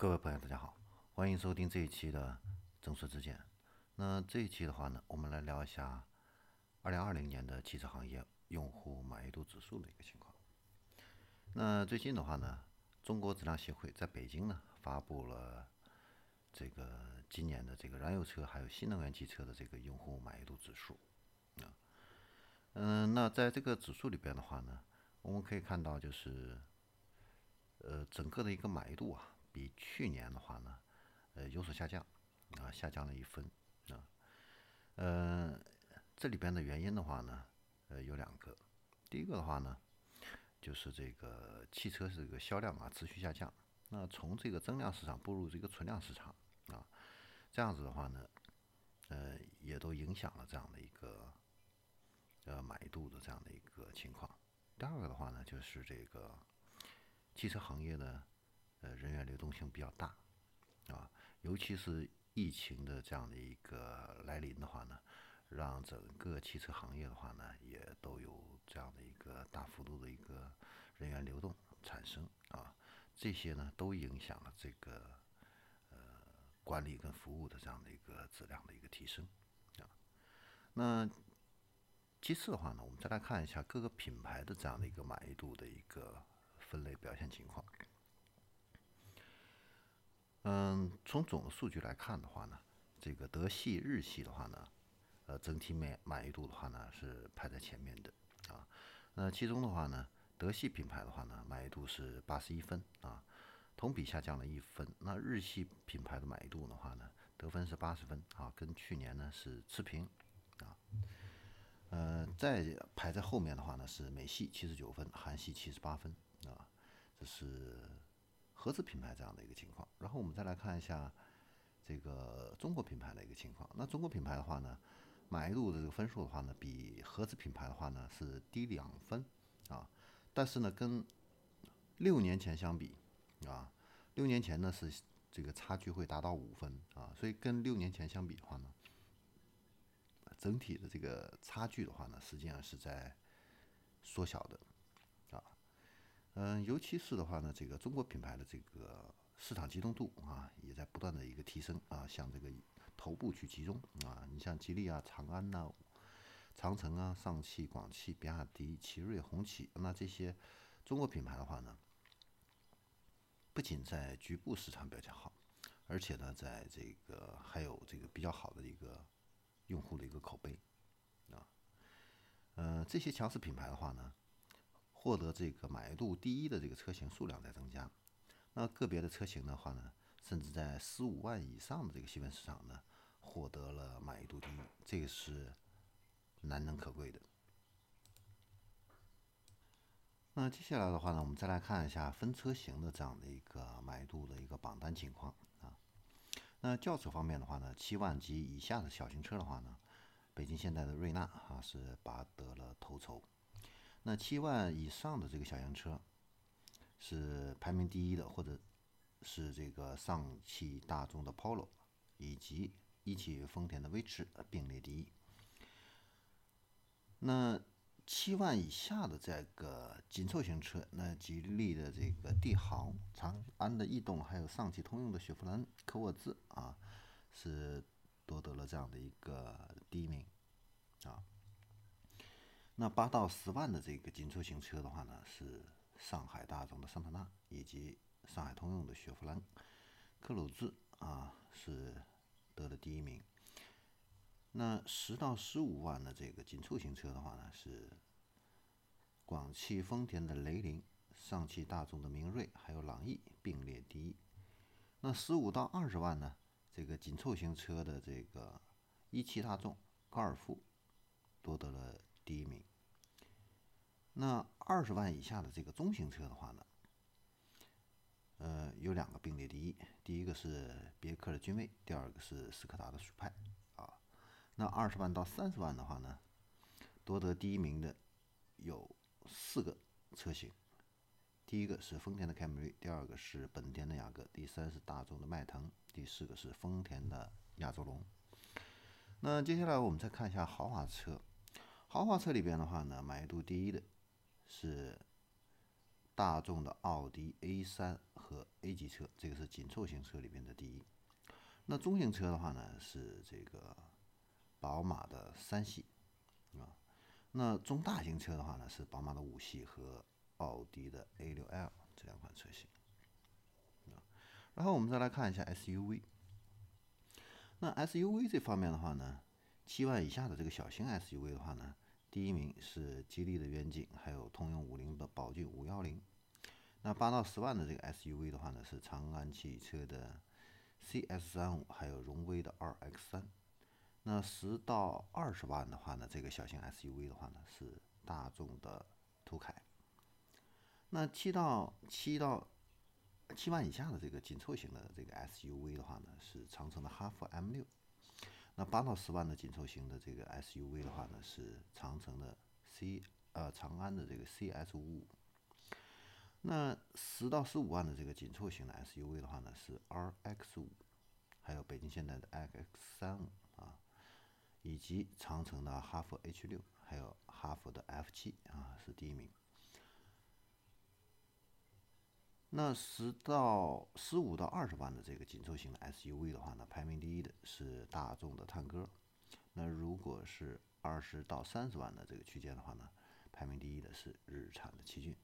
各位朋友，大家好，欢迎收听这一期的正说之见。那这一期的话呢，我们来聊一下二零二零年的汽车行业用户满意度指数的一个情况。那最近的话呢，中国质量协会在北京呢发布了这个今年的这个燃油车还有新能源汽车的这个用户满意度指数啊。嗯，那在这个指数里边的话呢，我们可以看到就是呃整个的一个满意度啊。比去年的话呢，呃有所下降，啊下降了一分，啊，呃这里边的原因的话呢，呃有两个，第一个的话呢，就是这个汽车这个销量啊持续下降，那从这个增量市场步入这个存量市场，啊这样子的话呢，呃也都影响了这样的一个呃满意度的这样的一个情况。第二个的话呢，就是这个汽车行业的。流动性比较大，啊，尤其是疫情的这样的一个来临的话呢，让整个汽车行业的话呢，也都有这样的一个大幅度的一个人员流动产生啊，这些呢都影响了这个呃管理跟服务的这样的一个质量的一个提升啊。那其次的话呢，我们再来看一下各个品牌的这样的一个满意度的一个分类表现情况。嗯，从总的数据来看的话呢，这个德系、日系的话呢，呃，整体满满意度的话呢是排在前面的啊。那其中的话呢，德系品牌的话呢，满意度是八十一分啊，同比下降了一分。那日系品牌的满意度的话呢，得分是八十分啊，跟去年呢是持平啊。呃，再排在后面的话呢是美系七十九分，韩系七十八分啊，这是。合资品牌这样的一个情况，然后我们再来看一下这个中国品牌的一个情况。那中国品牌的话呢，满意度的这个分数的话呢，比合资品牌的话呢是低两分啊。但是呢，跟六年前相比啊，六年前呢是这个差距会达到五分啊，所以跟六年前相比的话呢，整体的这个差距的话呢，实际上是在缩小的。嗯，尤其是的话呢，这个中国品牌的这个市场集中度啊，也在不断的一个提升啊，向这个头部去集中啊。你像吉利啊、长安呐、长城啊、上汽、广汽、比亚迪、奇瑞、红旗，那这些中国品牌的话呢，不仅在局部市场表现好，而且呢，在这个还有这个比较好的一个用户的一个口碑啊。嗯，这些强势品牌的话呢。获得这个满意度第一的这个车型数量在增加，那个别的车型的话呢，甚至在十五万以上的这个细分市场呢，获得了满意度第一，这个是难能可贵的。那接下来的话呢，我们再来看一下分车型的这样的一个满意度的一个榜单情况啊。那轿车方面的话呢，七万及以下的小型车的话呢，北京现代的瑞纳啊是拔得了头筹。那七万以上的这个小型车是排名第一的，或者是这个上汽大众的 Polo 以及一汽丰田的威驰并列第一。那七万以下的这个紧凑型车，那吉利的这个帝豪、长安的逸动，还有上汽通用的雪佛兰科沃兹啊，是夺得了这样的一个第一名啊。那八到十万的这个紧凑型车的话呢，是上海大众的桑塔纳以及上海通用的雪佛兰科鲁兹啊，是得了第一名。那十到十五万的这个紧凑型车的话呢，是广汽丰田的雷凌、上汽大众的明锐还有朗逸并列第一。那十五到二十万呢，这个紧凑型车的这个一汽大众高尔夫夺得了第一名。那二十万以下的这个中型车的话呢，呃，有两个并列第一，第一个是别克的君威，第二个是斯柯达的速派啊。那二十万到三十万的话呢，夺得第一名的有四个车型，第一个是丰田的凯美瑞，第二个是本田的雅阁，第三是大众的迈腾，第四个是丰田的亚洲龙。那接下来我们再看一下豪华车，豪华车里边的话呢，满意度第一的。是大众的奥迪 A 三和 A 级车，这个是紧凑型车里面的第一。那中型车的话呢，是这个宝马的三系啊。那中大型车的话呢，是宝马的五系和奥迪的 A6L 这两款车型。啊，然后我们再来看一下 SUV。那 SUV 这方面的话呢，七万以下的这个小型 SUV 的话呢，第一名是吉利的远景，还有通用五菱的宝骏五幺零。那八到十万的这个 SUV 的话呢，是长安汽车的 CS 三五，还有荣威的 RX 三。那十到二十万的话呢，这个小型 SUV 的话呢，是大众的途凯。那七到七到七万以下的这个紧凑型的这个 SUV 的话呢，是长城的哈弗 M 六。那八到十万的紧凑型的这个 SUV 的话呢，是长城的 C 呃长安的这个 CS 五五。那十到十五万的这个紧凑型的 SUV 的话呢，是 RX 五，还有北京现代的 XX 三五啊，以及长城的哈弗 H 六，还有哈弗的 F 七啊，是第一名。那十到十五到二十万的这个紧凑型的 SUV 的话呢，排名第一的是大众的探歌。那如果是二十到三十万的这个区间的话呢，排名第一的是日产的奇骏。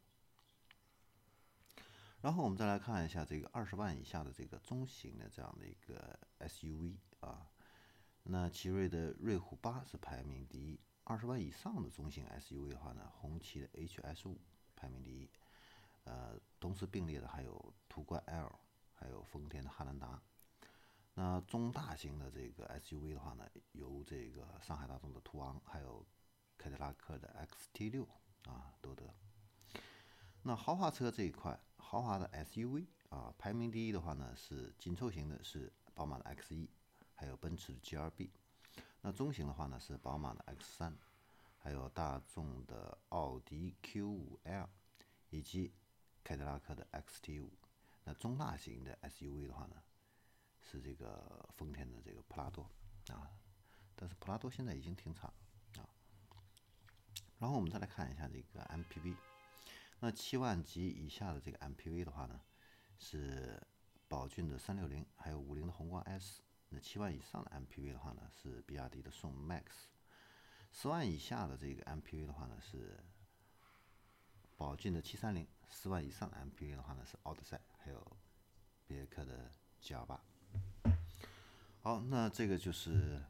然后我们再来看一下这个二十万以下的这个中型的这样的一个 SUV 啊，那奇瑞的瑞虎八是排名第一。二十万以上的中型 SUV 的话呢，红旗的 HS 五排名第一。呃，同时并列的还有途观 L，还有丰田的汉兰达。那中大型的这个 SUV 的话呢，由这个上海大众的途昂，还有凯迪拉克的 XT 六啊夺得。那豪华车这一块，豪华的 SUV 啊，排名第一的话呢是紧凑型的，是宝马的 X1，还有奔驰的 GLB。那中型的话呢是宝马的 X3，还有大众的奥迪 Q5L，以及凯迪拉克的 XT 五，那中大型的 SUV 的话呢，是这个丰田的这个普拉多啊，但是普拉多现在已经停产了啊。然后我们再来看一下这个 MPV，那七万级以下的这个 MPV 的话呢，是宝骏的三六零，还有五菱的宏光 S。那七万以上的 MPV 的话呢，是比亚迪的宋 MAX。十万以下的这个 MPV 的话呢，是宝骏的七三零。四万以上的 MPV 的话呢，是奥德赛，还有别克的 GL 八。好，那这个就是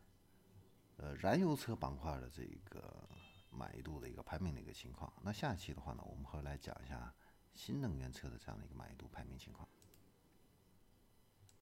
呃燃油车板块的这个满意度的一个排名的一个情况。那下期的话呢，我们会来讲一下新能源车的这样的一个满意度排名情况。